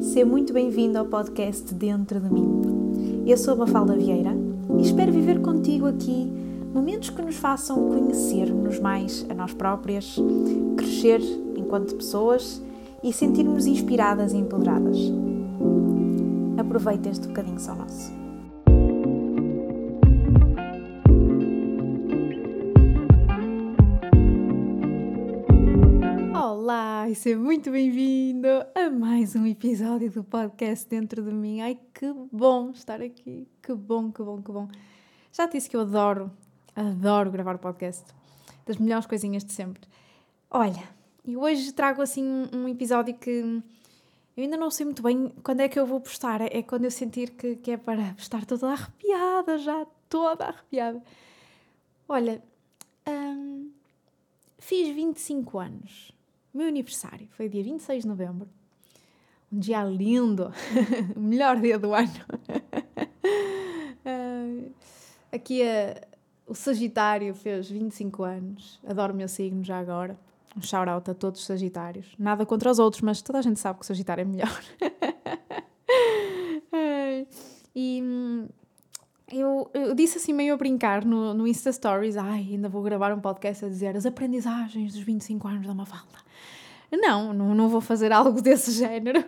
Seja muito bem-vindo ao podcast Dentro de mim. Eu sou a Mafalda Vieira e espero viver contigo aqui momentos que nos façam conhecer-nos mais a nós próprias, crescer enquanto pessoas e sentir-nos inspiradas e empoderadas. Aproveita este bocadinho só nosso. Olá e seja muito bem-vindo a mais um episódio do podcast Dentro de mim. Ai que bom estar aqui, que bom, que bom, que bom. Já te disse que eu adoro, adoro gravar podcast, das melhores coisinhas de sempre. Olha, e hoje trago assim um episódio que eu ainda não sei muito bem quando é que eu vou postar. É quando eu sentir que, que é para estar toda arrepiada, já toda arrepiada. Olha, hum, fiz 25 anos meu aniversário foi dia 26 de novembro. Um dia lindo, o melhor dia do ano. Aqui a, o Sagitário fez 25 anos. Adoro o meu signo já agora. Um shout-out a todos os Sagitários. Nada contra os outros, mas toda a gente sabe que o Sagitário é melhor. e hum, eu, eu, disse assim meio a brincar no, no Insta Stories, ai, ainda vou gravar um podcast a dizer as aprendizagens dos 25 anos da Mafalda. Não, não, não vou fazer algo desse género.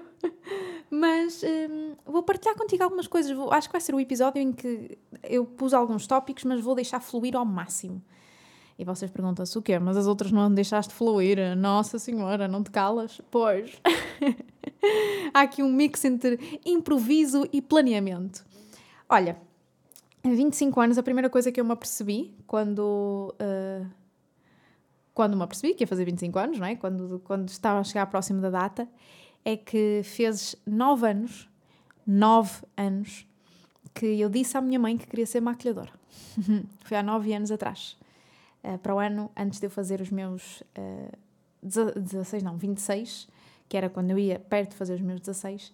Mas hum, vou partilhar contigo algumas coisas. Vou, acho que vai ser o episódio em que eu pus alguns tópicos, mas vou deixar fluir ao máximo. E vocês perguntam-se o quê? Mas as outras não deixaste fluir? Nossa Senhora, não te calas? Pois. Há aqui um mix entre improviso e planeamento. Olha, 25 anos, a primeira coisa que eu me apercebi quando. Uh, quando me apercebi que ia fazer 25 anos, não é? Quando, quando estava a chegar próximo da data, é que fez 9 anos, 9 anos, que eu disse à minha mãe que queria ser maquilhadora. Foi há 9 anos atrás. Uh, para o ano, antes de eu fazer os meus uh, 16, não, 26, que era quando eu ia perto de fazer os meus 16,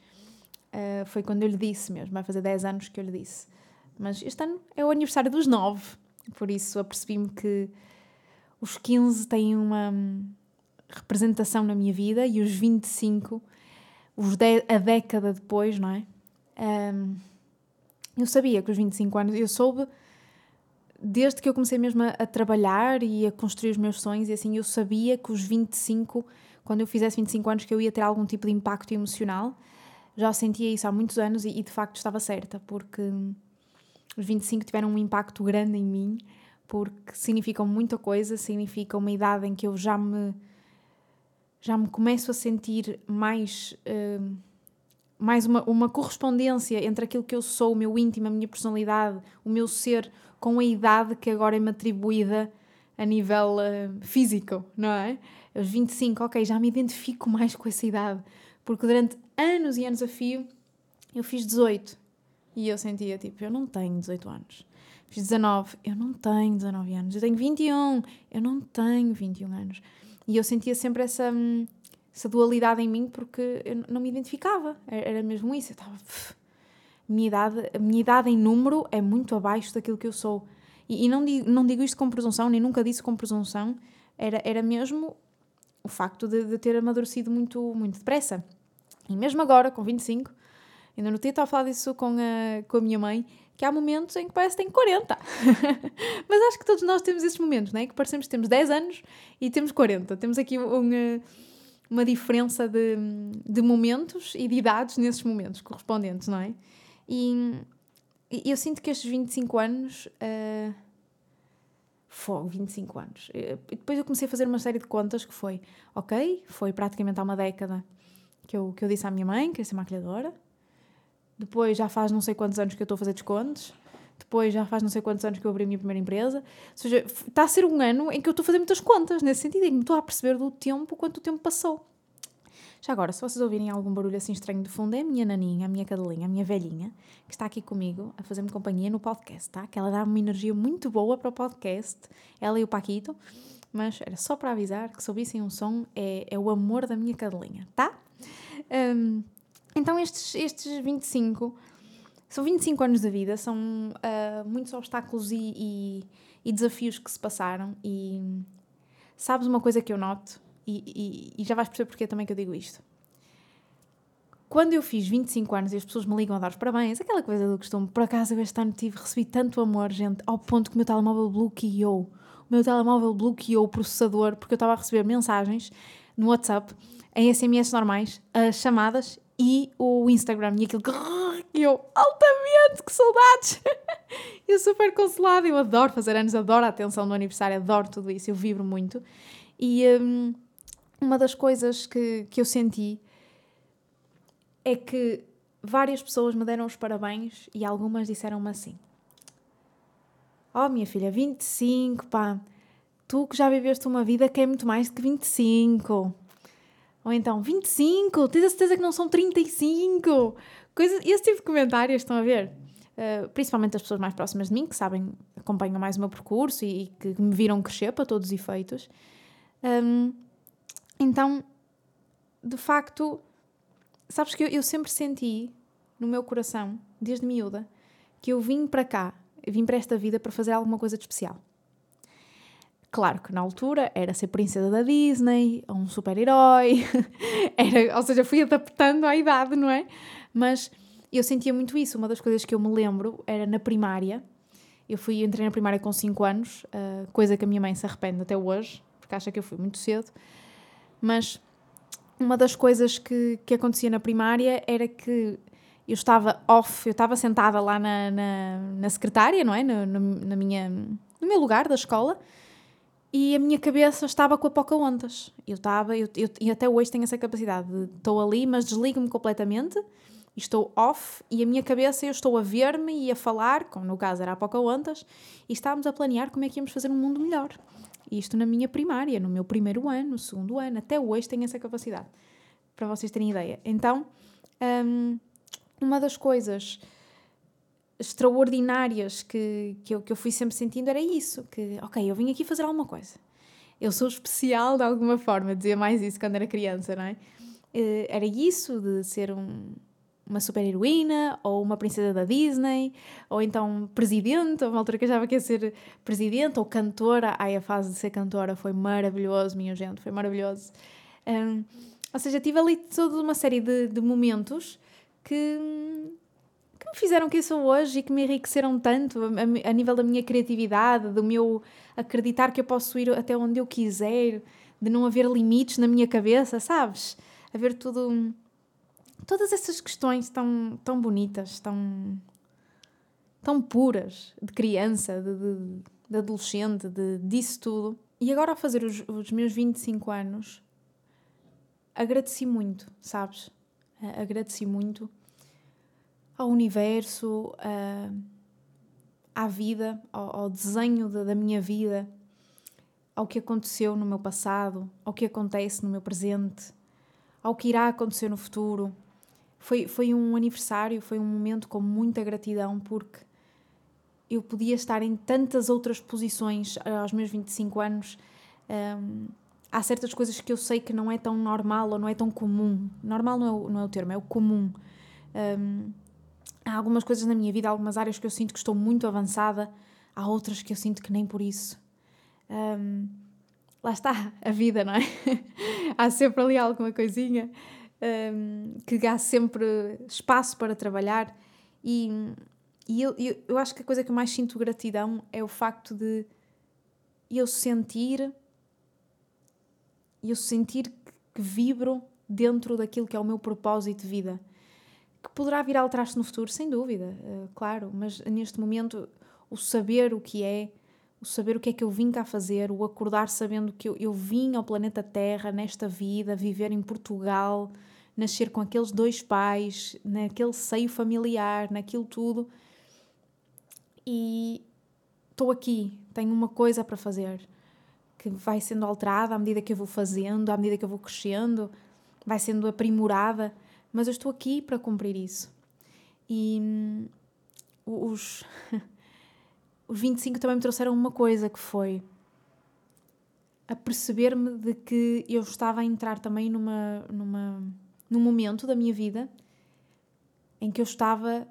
uh, foi quando eu lhe disse mesmo, vai fazer 10 anos que eu lhe disse mas este ano é o aniversário dos 9, por isso apercebi-me que os 15 têm uma representação na minha vida e os 25, os de, a década depois, não é? Um, eu sabia que os 25 anos, eu soube desde que eu comecei mesmo a, a, trabalhar e a construir os meus sonhos, e assim, eu sabia que os 25, quando eu fizesse 25 anos, que eu ia ter algum tipo de impacto emocional. Já sentia isso há muitos anos e, e de facto estava certa, porque os 25 tiveram um impacto grande em mim, porque significam muita coisa, significam uma idade em que eu já me já me começo a sentir mais uh, mais uma, uma correspondência entre aquilo que eu sou, o meu íntimo, a minha personalidade, o meu ser, com a idade que agora é me atribuída a nível uh, físico, não é? Aos 25, ok, já me identifico mais com essa idade, porque durante anos e anos a fio eu fiz 18 e eu sentia tipo, eu não tenho 18 anos. Fiz 19, eu não tenho 19 anos. Eu tenho 21, eu não tenho 21 anos. E eu sentia sempre essa, essa dualidade em mim porque eu não me identificava. Era mesmo isso. Eu estava. Minha idade, a minha idade em número é muito abaixo daquilo que eu sou. E, e não, digo, não digo isto com presunção, nem nunca disse com presunção. Era, era mesmo o facto de, de ter amadurecido muito, muito depressa. E mesmo agora, com 25, Ainda no dia estava a falar disso com a, com a minha mãe, que há momentos em que parece que tem 40. Mas acho que todos nós temos esses momentos, não é? Que parecemos que temos 10 anos e temos 40. Temos aqui uma, uma diferença de, de momentos e de idades nesses momentos correspondentes, não é? E, eu sinto que estes 25 anos. Uh, Fogo, 25 anos. E depois eu comecei a fazer uma série de contas que foi, ok, foi praticamente há uma década que eu, que eu disse à minha mãe que ia ser maquilhadora. Depois já faz não sei quantos anos que eu estou a fazer descontos. Depois já faz não sei quantos anos que eu abri a minha primeira empresa. Ou seja, está a ser um ano em que eu estou a fazer muitas contas, nesse sentido, em que me estou a perceber do tempo, quanto o tempo passou. Já agora, se vocês ouvirem algum barulho assim estranho de fundo, é a minha naninha, a minha cadelinha, a minha velhinha, que está aqui comigo a fazer-me companhia no podcast, tá? Que ela dá uma energia muito boa para o podcast, ela e o Paquito. Mas era só para avisar que se ouvissem um som, é, é o amor da minha cadelinha, tá? Um, então, estes, estes 25 são 25 anos da vida, são uh, muitos obstáculos e, e, e, desafios que se passaram. E sabes uma coisa que eu noto, e, e, já vais perceber porque também que eu digo isto. quando eu fiz 25 anos e as pessoas me ligam a dar os parabéns, aquela coisa do costume, por acaso eu este ano tive, recebi tanto amor, gente, ao ponto que o meu telemóvel bloqueou. O meu telemóvel bloqueou o processador porque eu estava a receber mensagens no WhatsApp, em SMS normais, as chamadas e o Instagram e aquilo que eu, altamente, que saudades! eu super consolada, eu adoro fazer anos, adoro a atenção no aniversário, adoro tudo isso, eu vibro muito. E um, uma das coisas que, que eu senti é que várias pessoas me deram os parabéns e algumas disseram-me assim: Oh, minha filha, 25, pá, tu que já viveste uma vida que é muito mais do que 25. Ou então, 25, tens a certeza que não são 35? Coisa, esse tipo de comentários, estão a ver? Uh, principalmente as pessoas mais próximas de mim, que sabem, acompanham mais o meu percurso e, e que me viram crescer para todos os efeitos. Um, então, de facto, Sabes que eu, eu sempre senti no meu coração, desde miúda, que eu vim para cá, vim para esta vida para fazer alguma coisa de especial. Claro que na altura era ser princesa da Disney, um super-herói, ou seja, fui adaptando à idade, não é? Mas eu sentia muito isso. Uma das coisas que eu me lembro era na primária. Eu fui entrei na primária com 5 anos, uh, coisa que a minha mãe se arrepende até hoje, porque acha que eu fui muito cedo. Mas uma das coisas que, que acontecia na primária era que eu estava off, eu estava sentada lá na, na, na secretária, não é? No, no, na minha, no meu lugar da escola e a minha cabeça estava com a Pocahontas. Eu estava, eu, eu, e até hoje tenho essa capacidade de estou ali, mas desligo-me completamente, estou off e a minha cabeça eu estou a ver-me e a falar, como no caso era a Pocahontas, e estávamos a planear como é que íamos fazer um mundo melhor. Isto na minha primária, no meu primeiro ano, no segundo ano, até hoje tenho essa capacidade, para vocês terem ideia. Então, um, uma das coisas extraordinárias que, que, eu, que eu fui sempre sentindo era isso: que, ok, eu vim aqui fazer alguma coisa. Eu sou especial de alguma forma, dizia mais isso quando era criança, não é? Eh, era isso de ser um, uma super-heroína, ou uma princesa da Disney, ou então presidente, uma altura que achava que ia ser presidente, ou cantora. Ai, a fase de ser cantora foi maravilhoso, minha gente, foi maravilhoso. Um, ou seja, tive ali toda uma série de, de momentos que, que me fizeram quem sou hoje e que me enriqueceram tanto a, a, nível da minha criatividade, do meu acreditar que eu posso ir até onde eu quiser, de não haver limites na minha cabeça, sabes? Haver tudo todas essas questões tão, tão bonitas, tão, tão puras, de criança, de, de, de adolescente, de, disso tudo. E agora, a fazer os, os meus 25 anos, agradeci muito, sabes? Agradeci muito ao universo, à vida, ao, ao desenho da, da minha vida, ao que aconteceu no meu passado, ao que acontece no meu presente, ao que irá acontecer no futuro foi, foi um aniversário, foi um momento com muita gratidão, porque eu podia estar em tantas outras posições eh, aos meus 25 anos. Um, há certas coisas que eu sei que não é tão normal ou não é tão comum. Normal não é o, não é o termo, é o comum. Um, há algumas coisas na minha vida, algumas áreas que eu sinto que estou muito avançada, há outras que eu sinto que nem por isso. Um, lá está, a vida, não é? há sempre ali alguma coisinha um, que há sempre espaço para trabalhar. E, e eu, eu, eu acho que a coisa que eu mais sinto gratidão é o facto de eu sentir eu sentir que vibro dentro daquilo que é o meu propósito de vida. Que poderá vir a alterar-se no futuro, sem dúvida, uh, claro, mas neste momento o saber o que é, o saber o que é que eu vim cá fazer, o acordar sabendo que eu, eu vim ao planeta Terra nesta vida, viver em Portugal, nascer com aqueles dois pais, naquele seio familiar, naquilo tudo. E estou aqui, tenho uma coisa para fazer que vai sendo alterada à medida que eu vou fazendo, à medida que eu vou crescendo, vai sendo aprimorada, mas eu estou aqui para cumprir isso. E hum, os, os 25 também me trouxeram uma coisa que foi a perceber-me de que eu estava a entrar também numa, numa num momento da minha vida em que eu estava.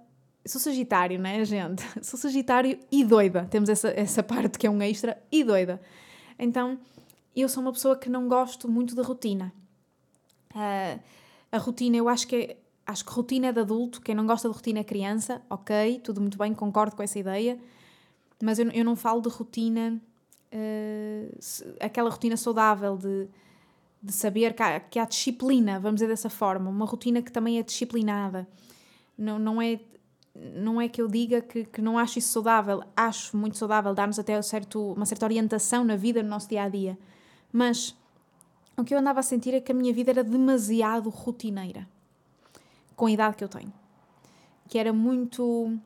Sou Sagitário, né, gente? Sou Sagitário e doida. Temos essa, essa parte que é um extra e doida. Então, eu sou uma pessoa que não gosto muito da rotina. Uh, a rotina, eu acho que é, acho que rotina é de adulto, quem não gosta de rotina é criança, ok, tudo muito bem, concordo com essa ideia, mas eu, eu não falo de rotina, uh, aquela rotina saudável de, de saber que há, que há disciplina, vamos dizer dessa forma, uma rotina que também é disciplinada. Não, não é não é que eu diga que, que não acho isso saudável, acho muito saudável, dar-nos até certo, uma certa orientação na vida, no nosso dia a dia. Mas o que eu andava a sentir é que a minha vida era demasiado rotineira, com a idade que eu tenho. Que era muito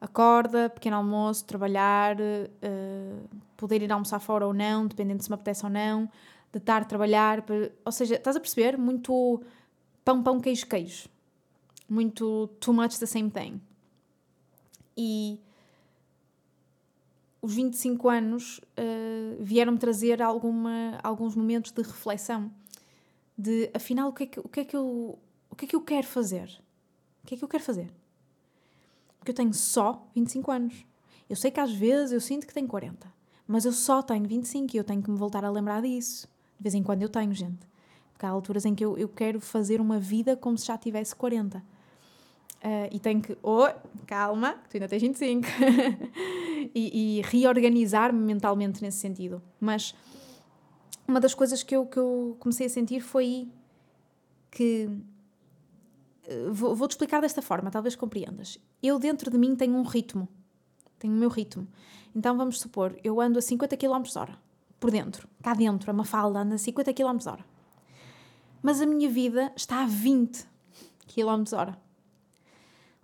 acorda, pequeno almoço, trabalhar, uh, poder ir almoçar fora ou não, dependendo se me apetece ou não, de a trabalhar. Ou seja, estás a perceber? Muito pão, pão, queijo, queijo. Muito too much the same thing. E os 25 anos uh, vieram-me trazer alguma, alguns momentos de reflexão de afinal o que, é que, o, que é que eu, o que é que eu quero fazer? O que é que eu quero fazer? Porque eu tenho só 25 anos. Eu sei que às vezes eu sinto que tenho 40, mas eu só tenho 25 e eu tenho que me voltar a lembrar disso. De vez em quando eu tenho, gente. Porque há alturas em que eu, eu quero fazer uma vida como se já tivesse 40. Uh, e tenho que, oh, calma, tu ainda tens 25. e, e reorganizar-me mentalmente nesse sentido. Mas uma das coisas que eu, que eu comecei a sentir foi que. Uh, Vou-te vou explicar desta forma, talvez compreendas. Eu, dentro de mim, tenho um ritmo. Tenho o meu ritmo. Então, vamos supor, eu ando a 50 km hora. Por dentro. Cá dentro, a Mafalda anda a 50 km hora. Mas a minha vida está a 20 km hora.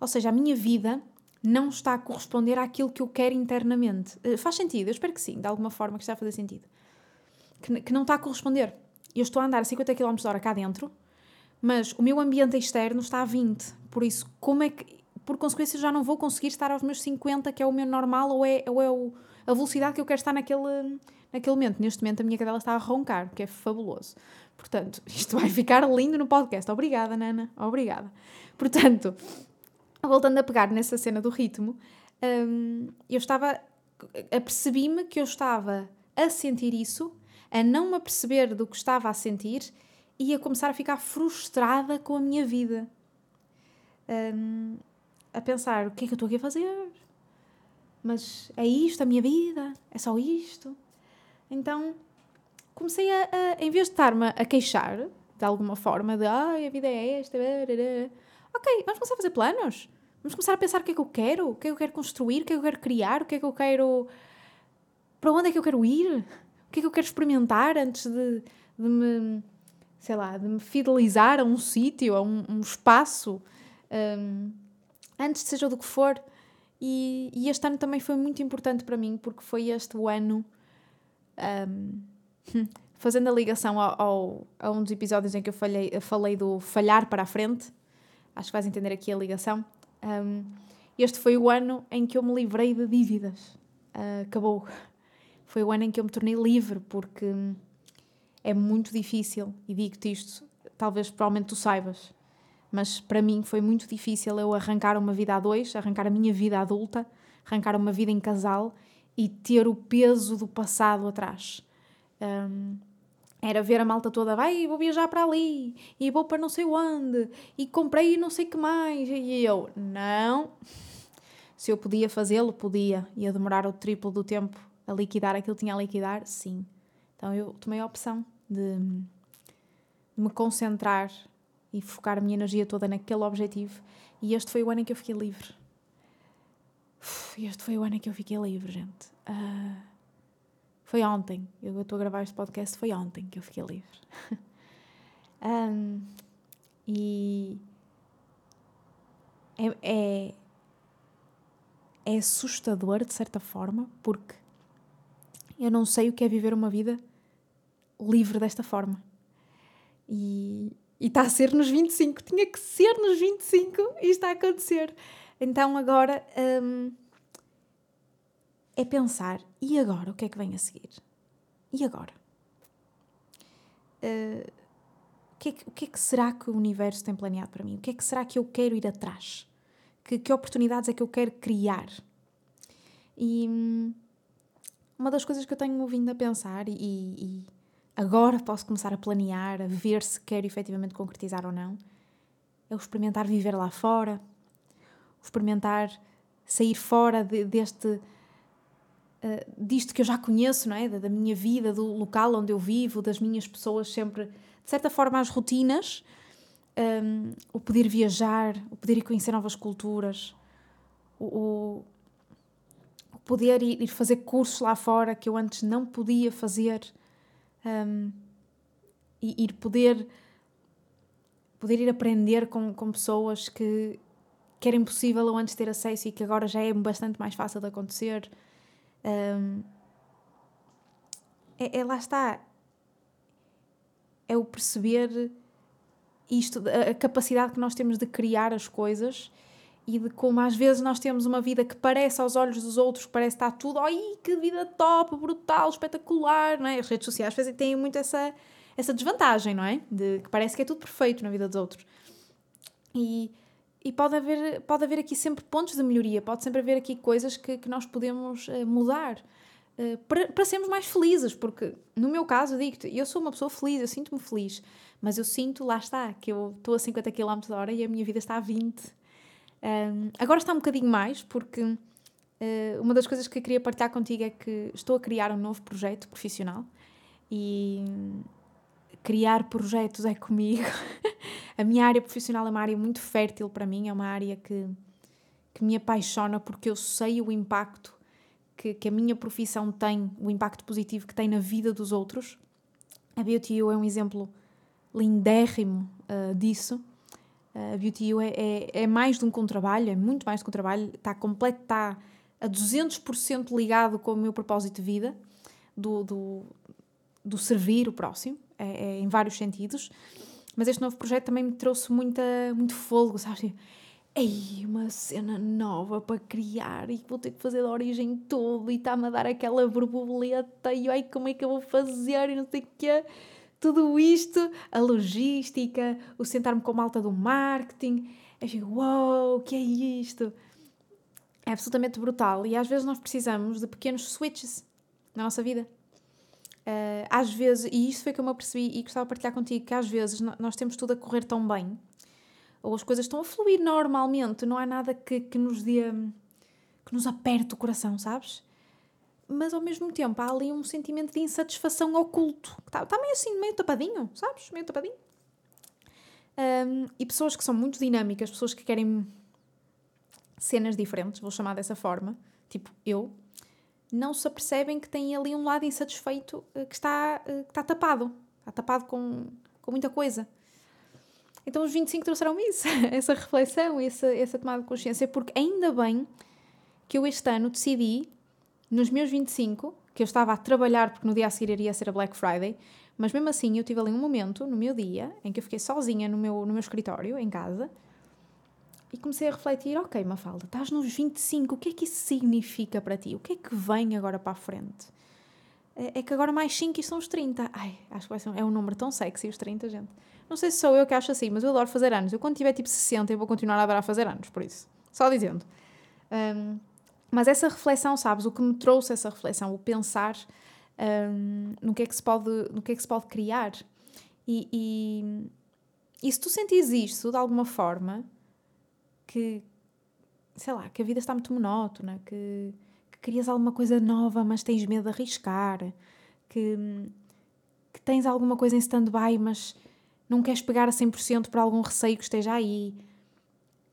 Ou seja, a minha vida não está a corresponder àquilo que eu quero internamente. Uh, faz sentido? Eu espero que sim, de alguma forma que está a fazer sentido. Que, que não está a corresponder. Eu estou a andar a 50 km h cá dentro, mas o meu ambiente externo está a 20. Por isso, como é que. Por consequência, já não vou conseguir estar aos meus 50, que é o meu normal, ou é, ou é o, a velocidade que eu quero estar naquele, naquele momento. Neste momento, a minha cadela está a roncar, que é fabuloso. Portanto, isto vai ficar lindo no podcast. Obrigada, Nana. Obrigada. Portanto, voltando a pegar nessa cena do ritmo, um, eu estava. apercebi-me que eu estava a sentir isso, a não me aperceber do que estava a sentir e a começar a ficar frustrada com a minha vida. Um, a pensar: o que é que eu estou aqui a fazer? Mas é isto a minha vida? É só isto? Então comecei a, a em vez de estar-me a queixar de alguma forma, de ai, a vida é esta, ok, vamos começar a fazer planos. Vamos começar a pensar o que é que eu quero, o que é que eu quero construir, o que é que eu quero criar, o que é que eu quero. Para onde é que eu quero ir? O que é que eu quero experimentar antes de, de me, sei lá, de me fidelizar a um sítio, a um, um espaço, um, antes de seja do que for. E, e, este ano também foi muito importante para mim, porque foi este o ano. Um, fazendo a ligação ao, ao, a um dos episódios em que eu falei, falei do falhar para a frente, acho que vais entender aqui a ligação. Um, este foi o ano em que eu me livrei de dívidas. Uh, acabou. Foi o ano em que eu me tornei livre, porque é muito difícil, e digo-te isto, talvez provavelmente tu saibas, mas para mim foi muito difícil eu arrancar uma vida a dois, arrancar a minha vida adulta, arrancar uma vida em casal e ter o peso do passado atrás. Um, era ver a malta toda, vai, vou viajar para ali, e vou para não sei onde, e comprei não sei que mais. E eu, não. Se eu podia fazê-lo, podia. Ia demorar o triplo do tempo a liquidar aquilo que tinha a liquidar, sim. Então eu tomei a opção de, de me concentrar e focar a minha energia toda naquele objetivo. E este foi o ano em que eu fiquei livre. Este foi o ano em que eu fiquei livre, gente. Uh, foi ontem. Eu estou a gravar este podcast, foi ontem que eu fiquei livre. um, e é, é, é assustador, de certa forma, porque eu não sei o que é viver uma vida livre desta forma. E está a ser nos 25. Tinha que ser nos 25 e está a acontecer. Então agora. Um, é pensar: e agora? O que é que vem a seguir? E agora? Uh, o, que é que, o que é que será que o universo tem planeado para mim? O que é que será que eu quero ir atrás? Que, que oportunidades é que eu quero criar? E hum, uma das coisas que eu tenho vindo a pensar, e, e agora posso começar a planear, a ver se quero efetivamente concretizar ou não, é o experimentar viver lá fora, experimentar sair fora de, deste uh, disto que eu já conheço, não é? Da, da, minha vida, do local onde eu vivo, das minhas pessoas sempre, de certa forma, as rotinas, um, o poder viajar, o poder ir conhecer novas culturas, o, o poder ir, ir, fazer cursos lá fora que eu antes não podia fazer, um, e ir poder poder ir aprender com, com pessoas que, que era impossível antes ter acesso e que agora já é bastante mais fácil de acontecer. Um, é, é, lá está. É o perceber isto, a, capacidade que nós temos de criar as coisas e de como às vezes nós temos uma vida que parece aos olhos dos outros, que parece estar tudo, ai que vida top, brutal, espetacular, não é? As redes sociais têm muito essa, essa desvantagem, não é? De que parece que é tudo perfeito na vida dos outros. E, e pode, haver, pode haver aqui sempre pontos de melhoria, pode sempre haver aqui coisas que, que nós podemos uh, mudar uh, para, sermos mais felizes, porque no meu caso, digo-te, eu sou uma pessoa feliz, eu sinto-me feliz, mas eu sinto, lá está, que eu estou a 50 km h e a minha vida está a 20. Um, agora está um bocadinho mais, porque uh, uma das coisas que queria partilhar contigo é que estou a criar um novo projeto profissional e criar projetos é comigo. a minha área profissional é uma área muito fértil para mim, é uma área que, que me apaixona porque eu sei o impacto que, que a minha profissão tem, o impacto positivo que tem na vida dos outros. A Beauty U é um exemplo lindérrimo uh, disso. Uh, a Beauty U é, é, é, mais do que um trabalho, é muito mais do que um trabalho, está completo, está a 200% ligado com o meu propósito de vida, do, do, do servir o próximo é, é, em vários sentidos. Mas este novo projeto também me trouxe muita, muito fôlego, sabes? Ei, uma cena nova para criar e vou ter que fazer da origem todo e está-me a dar aquela borboleta e ai, como é que eu vou fazer e não sei o quê. Tudo isto, a logística, o sentar-me com a malta do marketing. Eu digo, uau, wow, o que é isto? É absolutamente brutal e às vezes nós precisamos de pequenos switches na nossa vida. Uh, às vezes, e isso foi que eu me apercebi e gostava de partilhar contigo, que às vezes nós temos tudo a correr tão bem, ou as coisas estão a fluir normalmente, não há nada que, que nos dê, que nos aperte o coração, sabes? Mas ao mesmo tempo há ali um sentimento de insatisfação oculto, que está, está meio assim, meio tapadinho, sabes? Meio tapadinho. Um, e pessoas que são muito dinâmicas, pessoas que querem cenas diferentes, vou chamar dessa forma, tipo eu, não se apercebem que têm ali um lado insatisfeito eh, que está, eh, que está tapado. Está tapado com, com muita coisa. Então os 25 trouxeram isso, essa reflexão, essa, essa tomada de consciência, porque ainda bem que eu este ano decidi, nos meus 25, que eu estava a trabalhar, porque no dia a seguir iria ser a Black Friday, mas mesmo assim eu tive ali um momento no meu dia em que eu fiquei sozinha no meu, no meu escritório, em casa, e comecei a refletir: ok, Mafalda, estás nos 25, o que é que isso significa para ti? O que é que vem agora para a frente? É, é que agora mais 5 e são os 30. Ai, acho que vai ser é um número tão sexy, os 30, gente. Não sei se sou eu que acho assim, mas eu adoro fazer anos. Eu quando tiver tipo 60, eu vou continuar a adorar fazer anos, por isso. Só dizendo. Um, mas essa reflexão, sabes, o que me trouxe essa reflexão, o pensar um, no, que é que se pode, no que é que se pode criar. E, e, e se tu sentires isto de alguma forma, que, sei lá, que a vida está muito monótona, que, que querias alguma coisa nova, mas tens medo de arriscar, que, que tens alguma coisa em stand-by, mas não queres pegar a 100% por algum receio que esteja aí.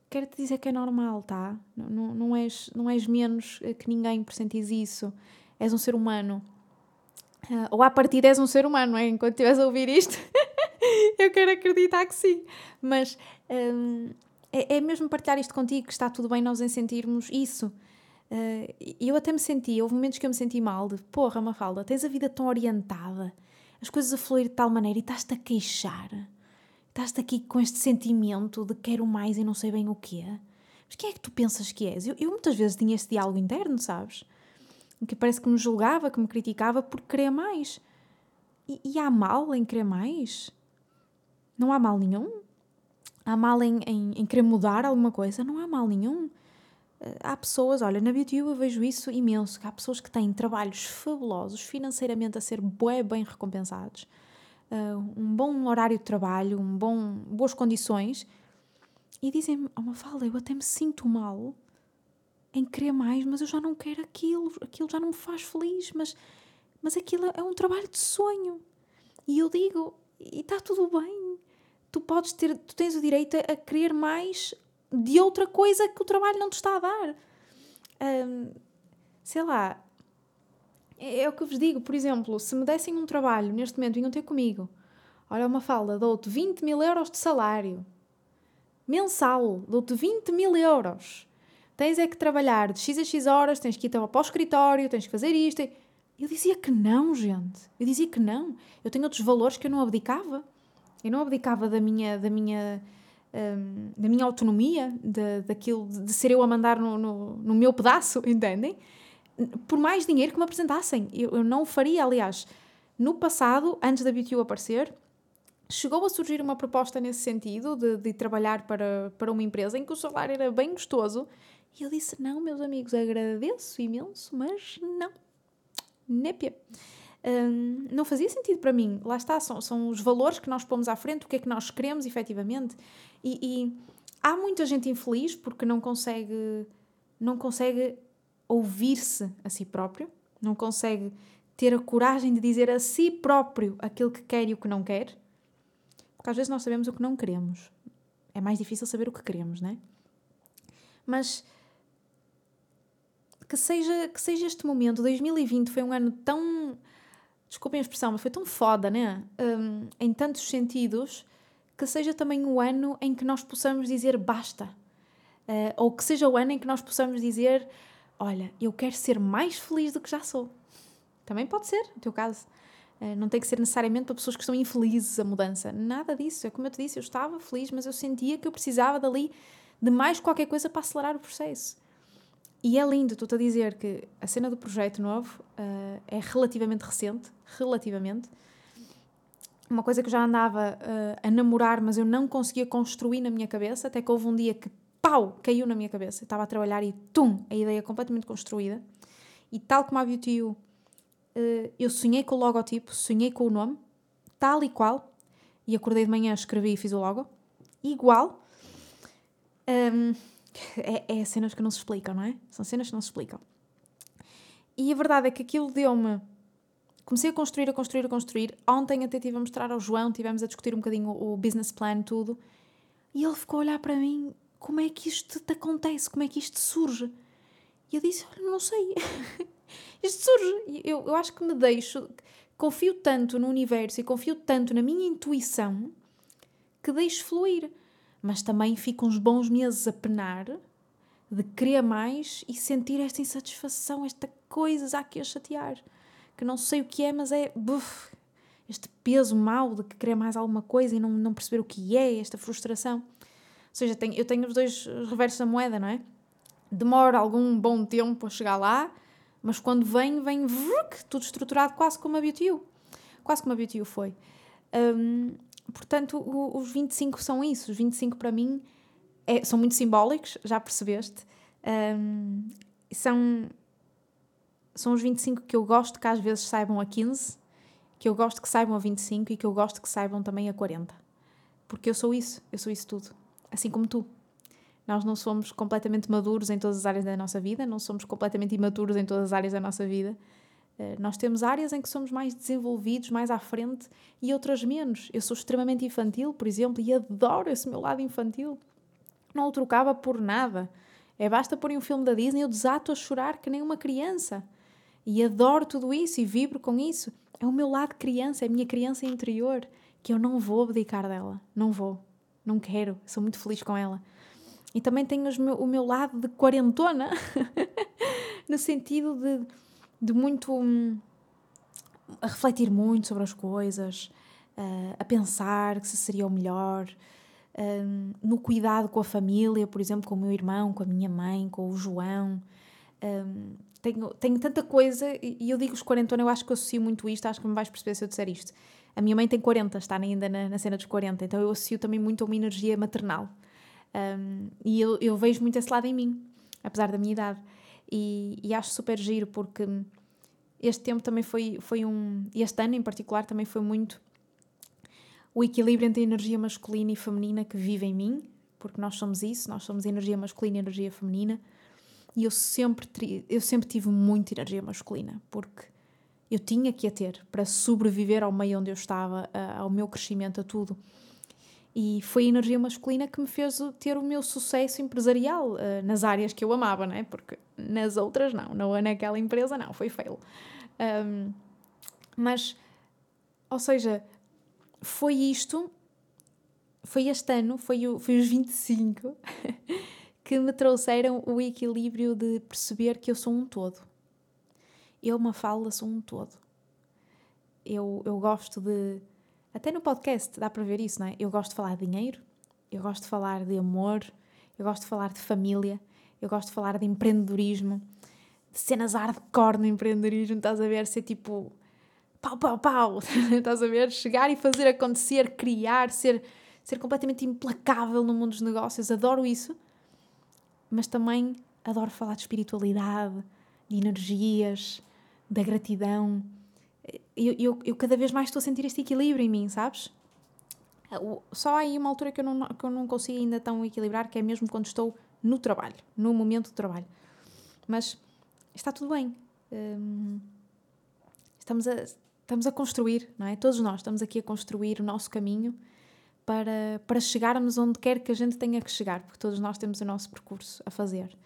Quero-te dizer que é normal, tá? Não, não, és, não és menos que ninguém por sentires isso. És um ser humano. Uh, ou à partida és um ser humano, não é? Enquanto estiveres a ouvir isto, eu quero acreditar que sim. Mas um, é, é mesmo partilhar isto contigo, que está tudo bem nós em sentirmos isso. Uh, eu até me senti, houve momentos que eu me senti mal, de porra, Mafalda, tens a vida tão orientada, as coisas a fluir de tal maneira e estás-te a queixar. Estás-te aqui com este sentimento de quero mais e não sei bem o que é. Mas quem é que tu pensas que és? Eu, eu muitas vezes tinha esse diálogo interno, sabes? Que parece que me julgava, que me criticava por querer mais. E, e há mal em querer mais? Não há mal nenhum? Há mal em, em, em querer mudar alguma coisa? Não há mal nenhum. Eh, há pessoas, olha, na BTU eu vejo isso imenso, que há pessoas que têm trabalhos fabulosos, financeiramente a ser bem recompensados, uh, um bom horário de trabalho, um bom, boas condições, e dizem-me, oh Mafalda, eu até me sinto mal em querer mais, mas eu já não quero aquilo, aquilo já não me faz feliz, mas, mas aquilo é um trabalho de sonho. E eu digo, e está tudo bem, tu podes ter, tu tens o direito a, a querer mais de outra coisa que o trabalho não te está a dar. Um, sei lá, é, é, o que eu vos digo, por exemplo, se me dessem um trabalho neste momento, vinham ter comigo, olha uma falda, dou-te 20 mil euros de salário, mensal, dou-te 20 mil euros, tens é que trabalhar de x a x horas, tens que ir para o escritório, tens que fazer isto. Eu dizia que não, gente. Eu dizia que não. Eu tenho outros valores que eu não abdicava. Eu não abdicava da minha, da minha, um, da minha autonomia, de, daquilo de ser eu a mandar no, no, no, meu pedaço, entendem? Por mais dinheiro que me apresentassem. Eu, eu não o faria, aliás. No passado, antes da BTU aparecer, chegou a surgir uma proposta nesse sentido, de, de trabalhar para, para uma empresa em que o salário era bem gostoso. E eu disse: Não, meus amigos, agradeço imenso, mas não. Népia. Um, não fazia sentido para mim. Lá está, são, são os valores que nós pomos à frente, o que é que nós queremos efetivamente. E, e há muita gente infeliz porque não consegue, não consegue ouvir-se a si próprio, não consegue ter a coragem de dizer a si próprio aquilo que quer e o que não quer. Porque às vezes nós sabemos o que não queremos. É mais difícil saber o que queremos, não é? Mas que seja, que seja este momento. 2020 foi um ano tão. Desculpem a expressão, mas foi tão foda, né? Um, em tantos sentidos, que seja também o ano em que nós possamos dizer basta. Uh, ou que seja o ano em que nós possamos dizer: olha, eu quero ser mais feliz do que já sou. Também pode ser, no teu caso. Uh, não tem que ser necessariamente para pessoas que estão infelizes a mudança. Nada disso. É como eu te disse, eu estava feliz, mas eu sentia que eu precisava dali de mais qualquer coisa para acelerar o processo. E é lindo, estou-te a dizer que a cena do projeto novo uh, é relativamente recente, relativamente. Uma coisa que eu já andava uh, a namorar, mas eu não conseguia construir na minha cabeça, até que houve um dia que, pau, caiu na minha cabeça. Estava a trabalhar e, tum, a ideia completamente construída. E tal como a Beauty U, uh, eu sonhei com o logotipo, sonhei com o nome, tal e qual, e acordei de manhã, escrevi e fiz o logo, igual. Um, é, é cenas que não se explicam, não é? São cenas que não se explicam. E a verdade é que aquilo deu-me. Comecei a construir, a construir, a construir. Ontem até estive a mostrar ao João, tivemos a discutir um bocadinho o business plan, tudo. E ele ficou a olhar para mim: como é que isto te acontece? Como é que isto surge? E eu disse: não sei. isto surge. Eu, eu acho que me deixo. Confio tanto no universo e confio tanto na minha intuição que deixo fluir mas também fico uns bons meses a penar de querer mais e sentir esta insatisfação, esta coisa aqui a chatear, que não sei o que é, mas é buf, este peso mau de querer mais alguma coisa e não, não perceber o que é, esta frustração. Ou seja, tenho, eu tenho os dois reversos da moeda, não é? Demora algum bom tempo a chegar lá, mas quando vem, vem vruk, tudo estruturado quase como a BTU. Quase como a BTU foi. Um, portanto, o, os 25 são isso. Os 25 para mim é, são muito simbólicos, já percebeste. Um, são, são os 25 que eu gosto que às vezes saibam a 15, que eu gosto que saibam a 25 e que eu gosto que saibam também a 40. Porque eu sou isso, eu sou isso tudo. Assim como tu. Nós não somos completamente maduros em todas as áreas da nossa vida, não somos completamente imaturos em todas as áreas da nossa vida nós temos áreas em que somos mais desenvolvidos, mais à frente e outras menos. Eu sou extremamente infantil, por exemplo, e adoro esse meu lado infantil. Não o trocava por nada. É basta pôr um filme da Disney eu desato a chorar que nem uma criança. E adoro tudo isso e vibro com isso. É o meu lado criança, é a minha criança interior, que eu não vou abdicar dela. Não vou. Não quero. Sou muito feliz com ela. E também tenho meu, o meu lado de quarentona, no sentido de de muito. Hum, a refletir muito sobre as coisas, uh, a pensar que se seria o melhor, um, no cuidado com a família, por exemplo, com o meu irmão, com a minha mãe, com o João. Um, tenho, tenho tanta coisa, e eu digo os 40 anos, eu acho que eu associo muito isto, acho que me vais perceber se eu disser isto. A minha mãe tem 40, está ainda na, na cena dos 40, então eu associo também muito a uma energia maternal. Um, e eu, eu vejo muito esse lado em mim, apesar da minha idade. E, e acho super giro porque este tempo também foi, foi um. Este ano em particular também foi muito o equilíbrio entre a energia masculina e feminina que vive em mim, porque nós somos isso, nós somos energia masculina e energia feminina. E eu sempre, eu sempre tive muita energia masculina, porque eu tinha que a ter para sobreviver ao meio onde eu estava, ao meu crescimento, a tudo. E foi a energia masculina que me fez ter o meu sucesso empresarial uh, nas áreas que eu amava, né? Porque nas outras não, não naquela empresa não, foi fail. Um, mas, ou seja, foi isto, foi este ano, foi, o, foi os 25, que me trouxeram o equilíbrio de perceber que eu sou um todo. Eu, uma fala, sou um todo. Eu, eu gosto de até no podcast dá para ver isso, não é? Eu gosto de falar de dinheiro, eu gosto de falar de amor, eu gosto de falar de família, eu gosto de falar de empreendedorismo, de cenas hardcore no empreendedorismo, estás a ver? Ser tipo pau, pau, pau, estás a ver? Chegar e fazer acontecer, criar, ser, ser completamente implacável no mundo dos negócios, adoro isso, mas também adoro falar de espiritualidade, de energias, da gratidão eu, eu, eu cada vez mais estou a sentir este equilíbrio em mim, sabes? Só há aí uma altura que eu, não, que eu não consigo ainda tão equilibrar, que é mesmo quando estou no trabalho, no momento do trabalho. Mas está tudo bem. Hum, estamos, a, estamos a construir, não é? Todos nós estamos aqui a construir o nosso caminho para, para chegarmos onde quer que a gente tenha que chegar, porque todos nós temos o nosso percurso a fazer.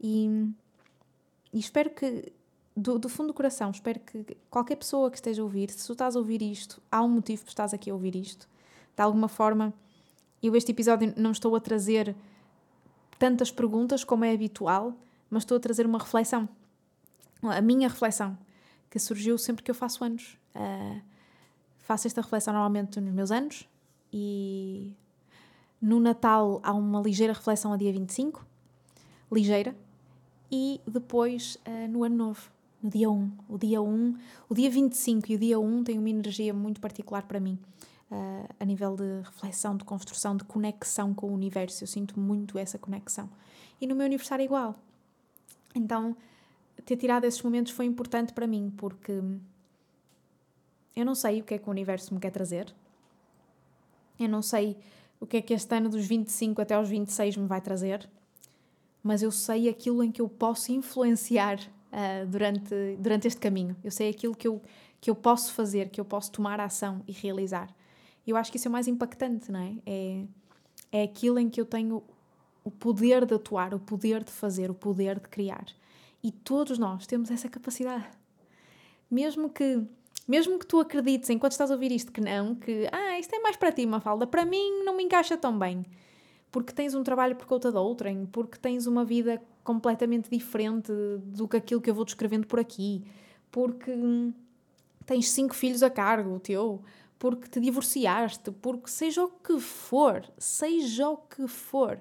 E, e espero que do, do, fundo do coração, espero que qualquer pessoa que esteja a ouvir, se tu estás a ouvir isto, há um motivo para estás aqui a ouvir isto. De alguma forma, eu este episódio não estou a trazer tantas perguntas como é habitual, mas estou a trazer uma reflexão. A minha reflexão, que surgiu sempre que eu faço anos. Uh, faço esta reflexão normalmente nos meus anos e no Natal há uma ligeira reflexão a dia 25, ligeira, e depois uh, no Ano Novo no dia 1. O dia 1, o dia 25 e o dia 1 têm uma energia muito particular para mim. Uh, a nível de reflexão, de construção, de conexão com o universo. Eu sinto muito essa conexão. E no meu aniversário é igual. Então, ter tirado esses momentos foi importante para mim, porque eu não sei o que é que o universo me quer trazer. Eu não sei o que é que este ano dos 25 até aos 26 me vai trazer. Mas eu sei aquilo em que eu posso influenciar uh, durante, durante este caminho. Eu sei aquilo que eu, que eu posso fazer, que eu posso tomar ação e realizar. E eu acho que isso é o mais impactante, não é? É, é aquilo em que eu tenho o poder de atuar, o poder de fazer, o poder de criar. E todos nós temos essa capacidade. Mesmo que mesmo que tu acredites, enquanto estás a ouvir isto, que não, que ah, isto é mais para ti, uma falda, para mim não me encaixa tão bem. Porque tens um trabalho por conta da outrem, porque tens uma vida completamente diferente do que aquilo que eu vou descrevendo por aqui, porque tens cinco filhos a cargo, o teu, porque te divorciaste, porque seja o que for, seja o que for,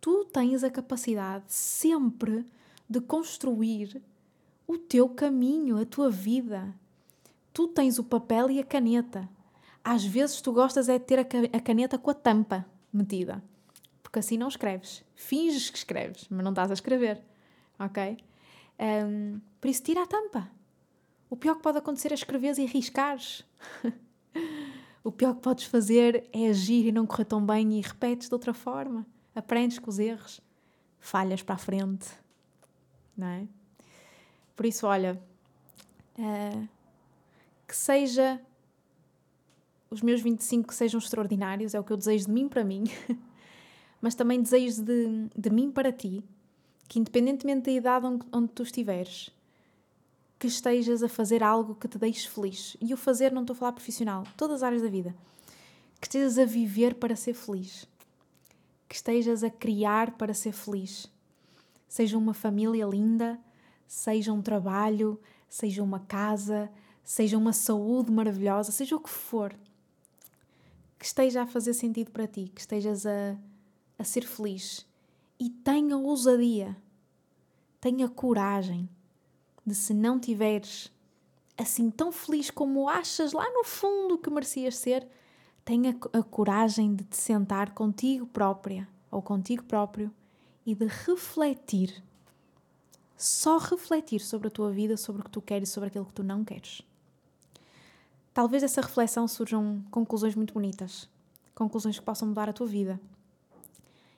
tu tens a capacidade sempre de construir o teu caminho, a tua vida. Tu tens o papel e a caneta. Às vezes tu gostas é de ter a caneta com a tampa metida porque assim não escreves. Finges que escreves, mas não estás a escrever. Ok? Um, por isso, tira a tampa. O pior que pode acontecer é escreveres e arriscares. o pior que podes fazer é agir e não correr tão bem e repetes de outra forma. Aprendes com os erros. Falhas para a frente. Não é? Por isso, olha, uh, que seja os meus 25 sejam extraordinários, é o que eu desejo de mim para mim. mas também desejo de, de mim para ti, que independentemente da idade onde, onde tu estiveres, que estejas a fazer algo que te deixe feliz. E o fazer não estou a falar profissional, todas as áreas da vida. Que estejas a viver para ser feliz. Que estejas a criar para ser feliz. Seja uma família linda, seja um trabalho, seja uma casa, seja uma saúde maravilhosa, seja o que for. Que esteja a fazer sentido para ti, que estejas a a ser feliz e tenha ousadia, tenha coragem de, se não tiveres assim tão feliz como achas lá no fundo que merecias ser, tenha a coragem de te sentar contigo própria ou contigo próprio e de refletir. Só refletir sobre a tua vida, sobre o que tu queres e sobre aquilo que tu não queres. Talvez dessa reflexão surjam conclusões muito bonitas, conclusões que possam mudar a tua vida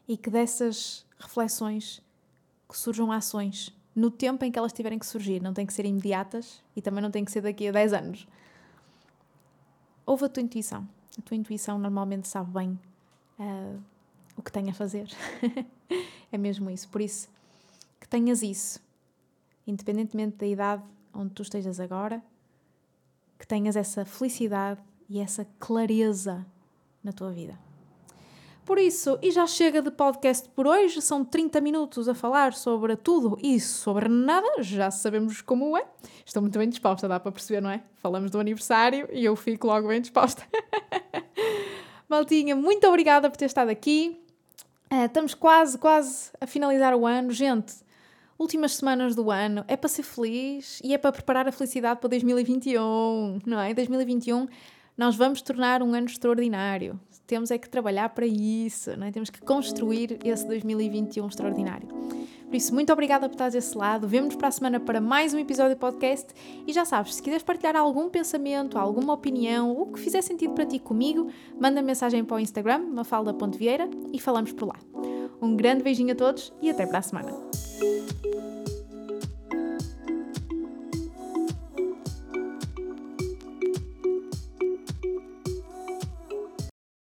e que dessas reflexões que surjam ações no tempo em que elas tiverem que surgir. Não tem que ser imediatas e também não tem que ser daqui a 10 anos. Ouve a tua intuição. A tua intuição normalmente sabe bem uh, o que tem a fazer. é mesmo isso. Por isso, que tenhas isso, independentemente da idade onde tu estejas agora, que tenhas essa felicidade e essa clareza na tua vida. Por isso, e já chega de podcast por hoje, são 30 minutos a falar sobre tudo e sobre nada, já sabemos como é. Estou muito bem disposta, dá para perceber, não é? Falamos do aniversário e eu fico logo bem disposta. Maltinha, muito obrigada por ter estado aqui. Uh, estamos quase, quase a finalizar o ano. Gente, últimas semanas do ano é para ser feliz e é para preparar a felicidade para 2021, não é? 2021 nós vamos tornar um ano extraordinário. Temos é que trabalhar para isso, não é? temos que construir esse 2021 extraordinário. Por isso, muito obrigada por estar desse lado. Vemo-nos para a semana para mais um episódio de podcast. E já sabes, se quiseres partilhar algum pensamento, alguma opinião, o que fizer sentido para ti comigo, manda mensagem para o Instagram, mafalda.vieira, e falamos por lá. Um grande beijinho a todos e até para a semana.